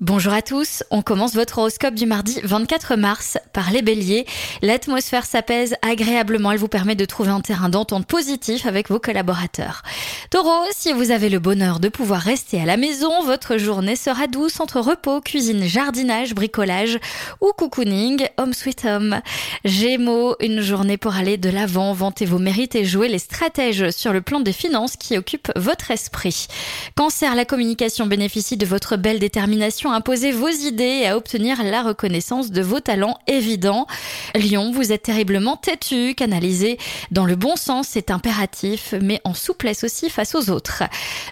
Bonjour à tous, on commence votre horoscope du mardi 24 mars par les béliers. L'atmosphère s'apaise agréablement, elle vous permet de trouver un terrain d'entente positif avec vos collaborateurs. Taureau, si vous avez le bonheur de pouvoir rester à la maison, votre journée sera douce entre repos, cuisine, jardinage, bricolage ou cocooning, home sweet home. Gémeaux, une journée pour aller de l'avant, vanter vos mérites et jouer les stratèges sur le plan des finances qui occupent votre esprit. Cancer, la communication bénéficie de votre belle détermination à imposer vos idées et à obtenir la reconnaissance de vos talents évidents. Lion, vous êtes terriblement têtu, canalisé dans le bon sens, c'est impératif, mais en souplesse aussi face aux autres.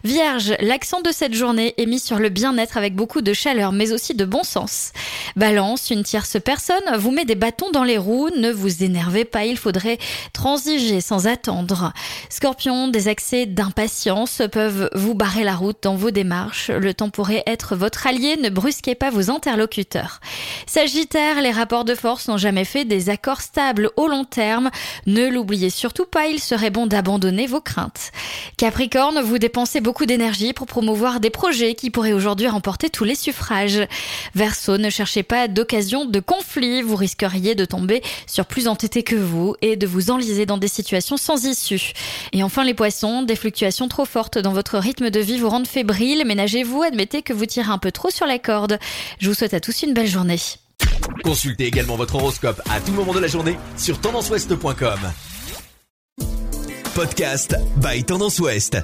Vierge, l'accent de cette journée est mis sur le bien-être avec beaucoup de chaleur, mais aussi de bon sens. Balance, une tierce personne vous met des bâtons dans les roues, ne vous énervez pas, il faudrait transiger sans attendre. Scorpion, des accès d'impatience peuvent vous barrer la route dans vos démarches, le temps pourrait être votre allié, ne brusquez pas vos interlocuteurs. Sagittaire, les rapports de force n'ont jamais fait des accords stables au long terme. Ne l'oubliez surtout pas, il serait bon d'abandonner vos craintes. Capricorne, vous dépensez beaucoup d'énergie pour promouvoir des projets qui pourraient aujourd'hui remporter tous les suffrages. Verseau, ne cherchez pas d'occasion de conflit, vous risqueriez de tomber sur plus entêté que vous et de vous enliser dans des situations sans issue. Et enfin les poissons, des fluctuations trop fortes dans votre rythme de vie vous rendent fébrile, ménagez-vous, admettez que vous tirez un peu trop sur Je vous souhaite à tous une belle journée. Consultez également votre horoscope à tout moment de la journée sur tendanceouest.com. Podcast by Tendance Ouest.